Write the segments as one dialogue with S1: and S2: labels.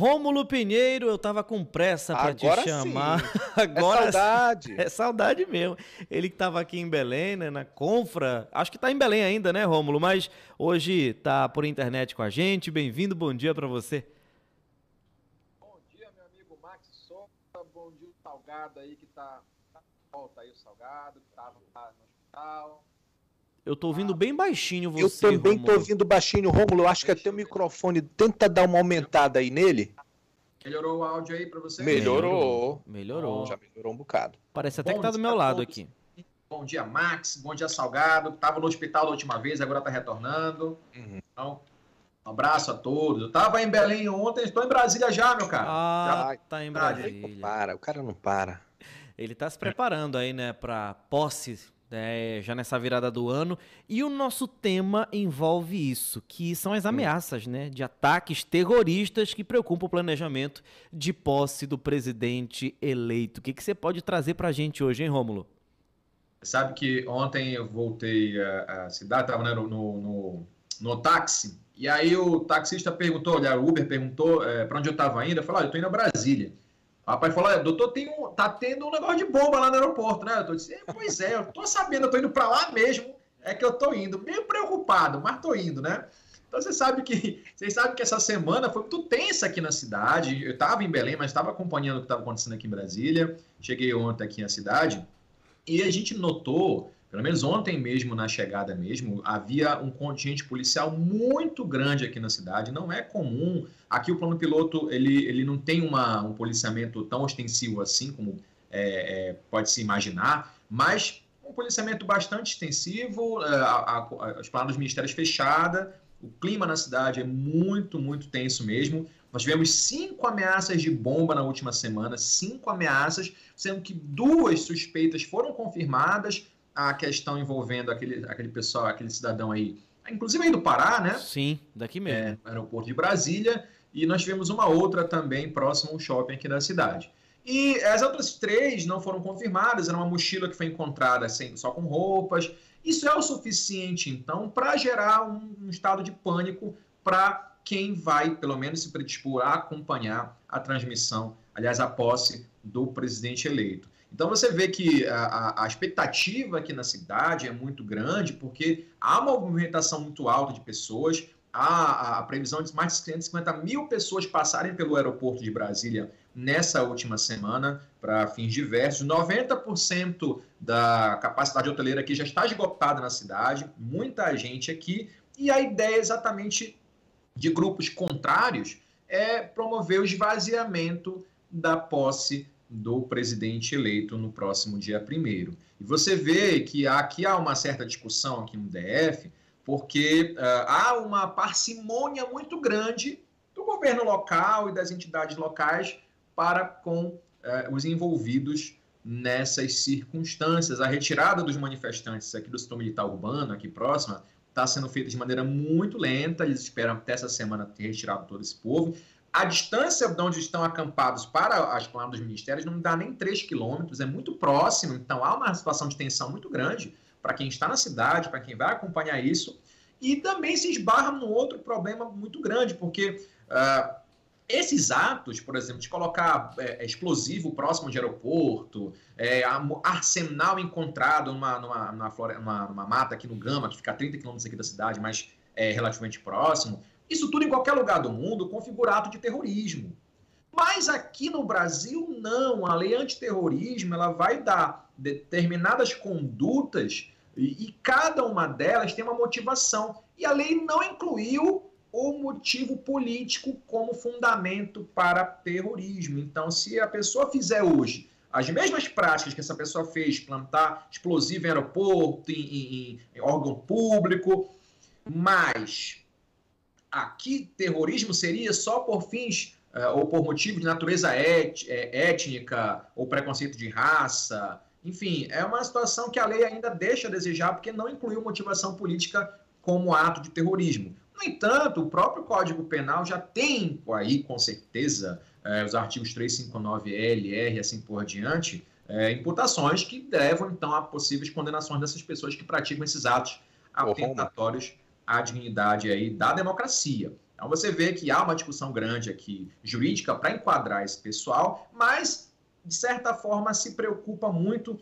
S1: Rômulo Pinheiro, eu tava com pressa para te chamar.
S2: Sim. Agora é saudade.
S1: É saudade mesmo. Ele que tava aqui em Belém, né, na Confra. Acho que tá em Belém ainda, né, Rômulo? Mas hoje tá por internet com a gente. Bem-vindo, bom dia para você.
S3: Bom dia, meu amigo Max Souza. Bom dia, o Salgado aí que tá, tá volta aí o Salgado, que tava lá no hospital.
S1: Eu tô ouvindo bem baixinho você.
S2: Eu também Romulo. tô ouvindo baixinho, Rômulo. Eu acho que até o microfone tenta dar uma aumentada aí nele.
S3: Melhorou o áudio aí para você?
S2: Melhorou.
S1: Melhorou.
S2: Já melhorou um bocado.
S1: Parece até Bom que tá do meu lado aqui.
S3: Bom dia, Max. Bom dia, Salgado. Tava no hospital da última vez, agora tá retornando. Uhum. Então, um abraço a todos. Eu tava em Belém ontem, estou em Brasília já, meu cara.
S1: Ah, já, tá em Brasília.
S2: Não para, o cara não para.
S1: Ele tá se preparando aí, né, pra posse é, já nessa virada do ano. E o nosso tema envolve isso, que são as ameaças né, de ataques terroristas que preocupam o planejamento de posse do presidente eleito. O que, que você pode trazer para a gente hoje, hein, Rômulo?
S3: Sabe que ontem eu voltei à, cidade, estava né, no, no, no, táxi, e aí o taxista perguntou, olha, o Uber perguntou é, para onde eu estava indo, eu falei, ah, eu estou indo a Brasília. O rapaz falou, doutor, tem um, tá tendo um negócio de bomba lá no aeroporto, né? Eu disse, pois é, eu tô sabendo, eu tô indo para lá mesmo, é que eu tô indo, meio preocupado, mas tô indo, né? Então você sabe que vocês sabem que essa semana foi muito tensa aqui na cidade. Eu estava em Belém, mas estava acompanhando o que estava acontecendo aqui em Brasília. Cheguei ontem aqui na cidade e a gente notou pelo menos ontem mesmo, na chegada mesmo, havia um contingente policial muito grande aqui na cidade. Não é comum. Aqui o plano piloto ele, ele não tem uma, um policiamento tão ostensivo assim como é, é, pode se imaginar, mas um policiamento bastante extensivo, é, a, a, as dos ministérios fechada, o clima na cidade é muito, muito tenso mesmo. Nós tivemos cinco ameaças de bomba na última semana, cinco ameaças, sendo que duas suspeitas foram confirmadas, a questão envolvendo aquele, aquele pessoal, aquele cidadão aí, inclusive aí do Pará, né?
S1: Sim, daqui mesmo.
S3: É, aeroporto de Brasília, e nós tivemos uma outra também próximo ao shopping aqui da cidade. E as outras três não foram confirmadas, era uma mochila que foi encontrada sem, só com roupas. Isso é o suficiente, então, para gerar um, um estado de pânico para quem vai, pelo menos, se predispor a acompanhar a transmissão, aliás, a posse do presidente eleito. Então você vê que a, a, expectativa aqui na cidade é muito grande, porque há uma movimentação muito alta de pessoas, há a previsão de mais de 150 mil pessoas passarem pelo aeroporto de Brasília nessa última semana para fins diversos. 90% da capacidade hoteleira aqui já está esgotada na cidade, muita gente aqui, e a ideia exatamente de grupos contrários é promover o esvaziamento da posse do presidente eleito no próximo dia 1 E você vê que aqui há uma certa discussão aqui no DF, porque uh, há uma parcimônia muito grande do governo local e das entidades locais para com uh, os envolvidos nessas circunstâncias. A retirada dos manifestantes aqui do setor militar urbano, aqui próxima, está sendo feita de maneira muito lenta. Eles esperam até essa semana ter retirado todo esse povo. A distância de onde estão acampados para as planadas dos ministérios não dá nem 3 quilômetros, é muito próximo, então há uma situação de tensão muito grande para quem está na cidade, para quem vai acompanhar isso, e também se esbarra num outro problema muito grande, porque uh, esses atos, por exemplo, de colocar é, explosivo próximo de aeroporto, é, arsenal encontrado numa, numa, numa, numa, numa, mata aqui no Gama, que fica a 30 quilômetros aqui da cidade, mas é relativamente próximo, isso tudo em qualquer lugar do mundo configura ato de terrorismo. Mas aqui no Brasil, não. A lei antiterrorismo ela vai dar determinadas condutas e, e cada uma delas tem uma motivação. E a lei não incluiu o motivo político como fundamento para terrorismo. Então, se a pessoa fizer hoje as mesmas práticas que essa pessoa fez, plantar explosivo em aeroporto, em, em, em órgão público, mas aqui terrorismo seria só por fins uh, ou por motivo de natureza et, é, étnica ou preconceito de raça. Enfim, é uma situação que a lei ainda deixa a desejar porque não incluiu motivação política como ato de terrorismo. No entanto, o próprio Código Penal já tem aí, com certeza, eh, os artigos 359 L, R e assim por diante, eh, imputações que levam, então, a possíveis condenações dessas pessoas que praticam esses atos atentatórios à dignidade aí da democracia. Então você vê que há uma discussão grande aqui jurídica para enquadrar esse pessoal, mas de certa forma se preocupa muito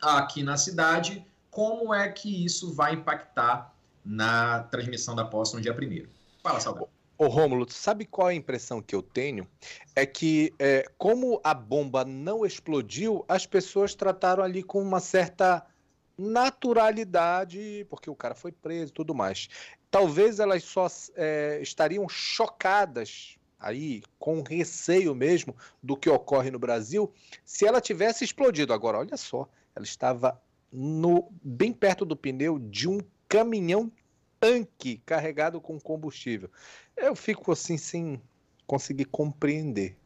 S3: aqui na cidade como é que isso vai impactar na transmissão da posse no dia primeiro. Fala, Salgado.
S2: Ô Rômulo, sabe qual é a impressão que eu tenho? É que, é, como a bomba não explodiu, as pessoas trataram ali com uma certa naturalidade, porque o cara foi preso e tudo mais. Talvez elas só é, estariam chocadas aí, com receio mesmo do que ocorre no Brasil, se ela tivesse explodido. Agora, olha só, ela estava no, bem perto do pneu de um caminhão tanque carregado com combustível. Eu fico assim sem conseguir compreender.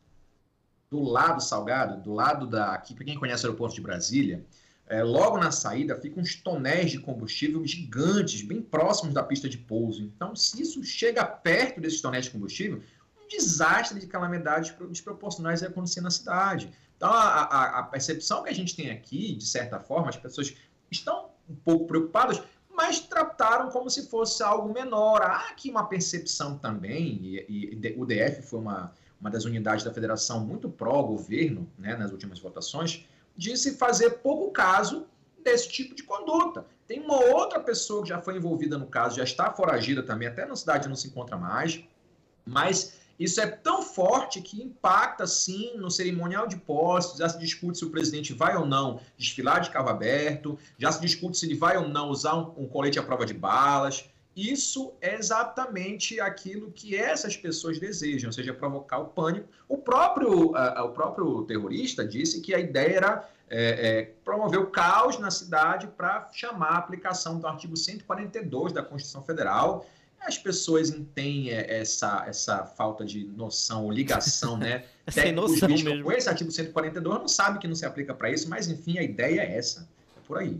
S3: Do lado salgado, do lado da. Aqui, para quem conhece o aeroporto de Brasília, é, logo na saída ficam uns tonéis de combustível gigantes, bem próximos da pista de pouso. Então, se isso chega perto desses tonéis de combustível, um desastre de calamidades desproporcionais vai acontecer na cidade. Então, a, a, a, percepção que a gente tem aqui, de certa forma, as pessoas estão um pouco preocupadas, mas trataram como se fosse algo menor. Há aqui uma percepção também, e, e o DF foi uma, uma das unidades da federação muito pró-governo né, nas últimas votações, de se fazer pouco caso desse tipo de conduta. Tem uma outra pessoa que já foi envolvida no caso, já está foragida também, até na cidade não se encontra mais, mas isso é tão forte que impacta, sim, no cerimonial de posse. Já se discute se o presidente vai ou não desfilar de carro aberto, já se discute se ele vai ou não usar um, um colete à prova de balas. Isso é exatamente aquilo que essas pessoas desejam, ou seja, provocar o pânico. O próprio, uh, o próprio terrorista disse que a ideia era é, é, promover o caos na cidade para chamar a aplicação do artigo 142 da Constituição Federal. As pessoas têm é, essa, essa falta de noção ou ligação, né?
S1: Sem noção mesmo.
S3: Com esse artigo 142 não sabe que não se aplica para isso, mas enfim, a ideia é essa. É por aí.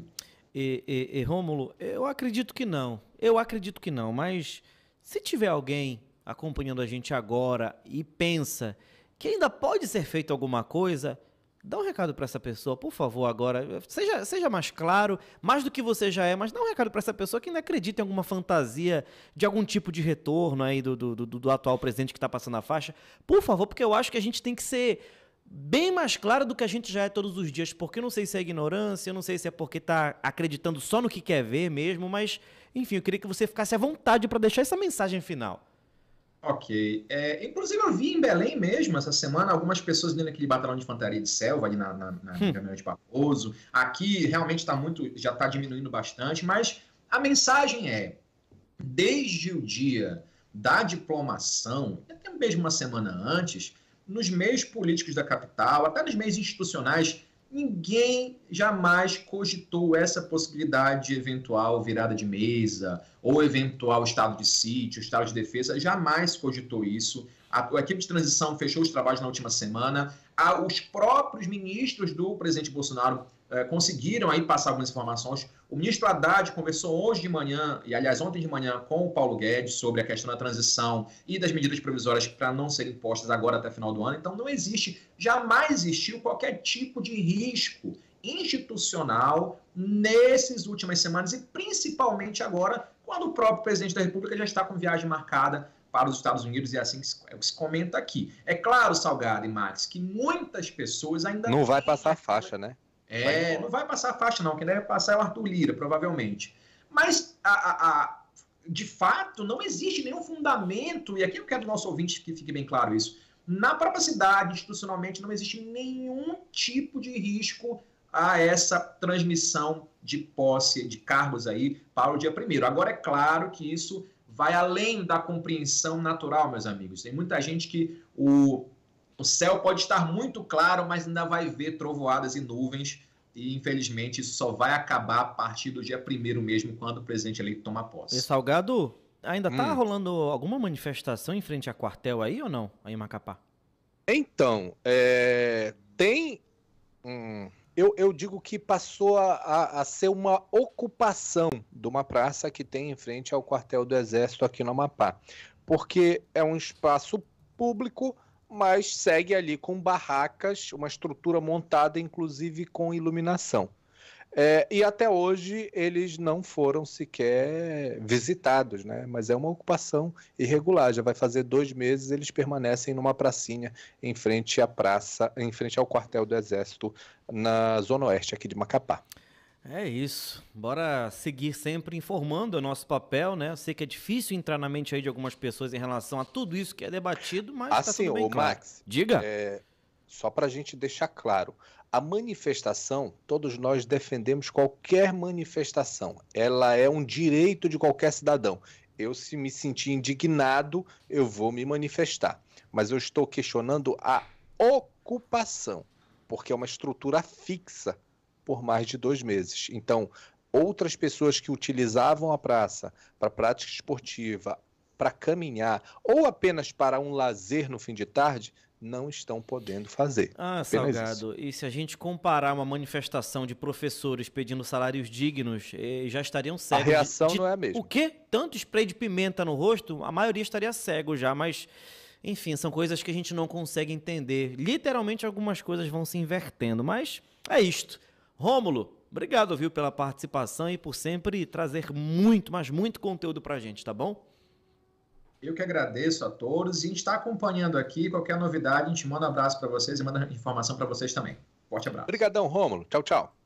S1: E, e, e Rômulo, eu acredito que não. Eu acredito que não, mas se tiver alguém acompanhando a gente agora e pensa que ainda pode ser feito alguma coisa, dá um recado para essa pessoa, por favor, agora. Seja, seja mais claro, mais do que você já é, mas dá um recado para essa pessoa que ainda acredita em alguma fantasia de algum tipo de retorno aí do, do, do, do atual presidente que está passando a faixa. Por favor, porque eu acho que a gente tem que ser bem mais clara do que a gente já é todos os dias, porque eu não sei se é ignorância, eu não sei se é porque está acreditando só no que quer ver mesmo, mas enfim, eu queria que você ficasse à vontade para deixar essa mensagem final.
S3: Ok. É, inclusive, eu vi em Belém mesmo, essa semana, algumas pessoas dentro daquele batalhão de infantaria de selva, ali na, na, na hum. de Paposo. Aqui, realmente, está muito, já está diminuindo bastante, mas a mensagem é, desde o dia da diplomação, até mesmo uma semana antes, nos meios políticos da capital, até nos meios institucionais, ninguém jamais cogitou essa possibilidade de eventual virada de mesa ou eventual estado de sítio, estado de defesa, jamais cogitou isso. A, a equipe de transição fechou os trabalhos na última semana. Os próprios ministros do presidente Bolsonaro é, conseguiram aí passar algumas informações. O ministro Haddad conversou hoje de manhã, e aliás ontem de manhã, com o Paulo Guedes sobre a questão da transição e das medidas provisórias para não serem impostas agora até final do ano. Então não existe, jamais existiu qualquer tipo de risco institucional nessas últimas semanas e principalmente agora, quando o próprio presidente da República já está com viagem marcada para os Estados Unidos e é assim que se, é que se comenta aqui. É claro, Salgado e Max, que muitas pessoas ainda
S2: não vai passar faixa, né?
S3: É, não vai passar a faixa, não. Quem deve passar é o Arthur Lira, provavelmente. Mas, a, a, a, de fato, não existe nenhum fundamento, e aqui eu quero que o nosso ouvinte que fique bem claro isso. Na própria cidade, institucionalmente, não existe nenhum tipo de risco a essa transmissão de posse de cargos aí para o dia primeiro. Agora, é claro que isso vai além da compreensão natural, meus amigos. Tem muita gente que o o céu pode estar muito claro, mas ainda vai ver trovoadas e nuvens. E infelizmente isso só vai acabar a partir do dia primeiro mesmo, quando o presidente eleito toma posse.
S1: E Salgado, ainda tá hum. rolando alguma manifestação em frente a quartel aí ou não, aí em Macapá?
S2: Então, é... tem. Hum, eu, eu, digo que passou a, a, a, ser uma ocupação de uma praça que tem em frente ao quartel do Exército aqui no Amapá. Porque é um espaço público mas segue ali com barracas, uma estrutura montada inclusive com iluminação. É, e até hoje eles não foram sequer visitados, né? Mas é uma ocupação irregular. Já vai fazer dois meses eles permanecem numa pracinha em frente à praça, em frente ao quartel do Exército na zona oeste aqui de Macapá.
S1: É isso. Bora seguir sempre informando o nosso papel, né? Eu sei que é difícil entrar na mente aí de algumas pessoas em relação a tudo isso que é debatido, mas
S2: assim, tá tudo bem claro. Max,
S1: diga.
S2: É, só para a gente deixar claro, a manifestação, todos nós defendemos qualquer manifestação. Ela é um direito de qualquer cidadão. Eu, se me sentir indignado, eu vou me manifestar. Mas eu estou questionando a ocupação, porque é uma estrutura fixa por mais de dois meses. Então, outras pessoas que utilizavam a praça para prática esportiva, para caminhar ou apenas para um lazer no fim de tarde, não estão podendo fazer.
S1: Ah, Apenas Salgado, isso. e se a gente comparar uma manifestação de professores pedindo salários dignos, já estariam cegos.
S2: A reação de, de... não é a mesma.
S1: O quê? Tanto spray de pimenta no rosto, a maioria estaria cego já, mas enfim, são coisas que a gente não consegue entender. Literalmente algumas coisas vão se invertendo, mas é isto. Rômulo, obrigado, viu, pela participação e por sempre trazer muito, mas muito conteúdo pra gente, tá bom?
S3: Eu que agradeço a todos e a gente está acompanhando aqui. Qualquer novidade, a gente manda um abraço para vocês e manda informação para vocês também. Forte abraço.
S2: Obrigadão, Rômulo. Tchau, tchau.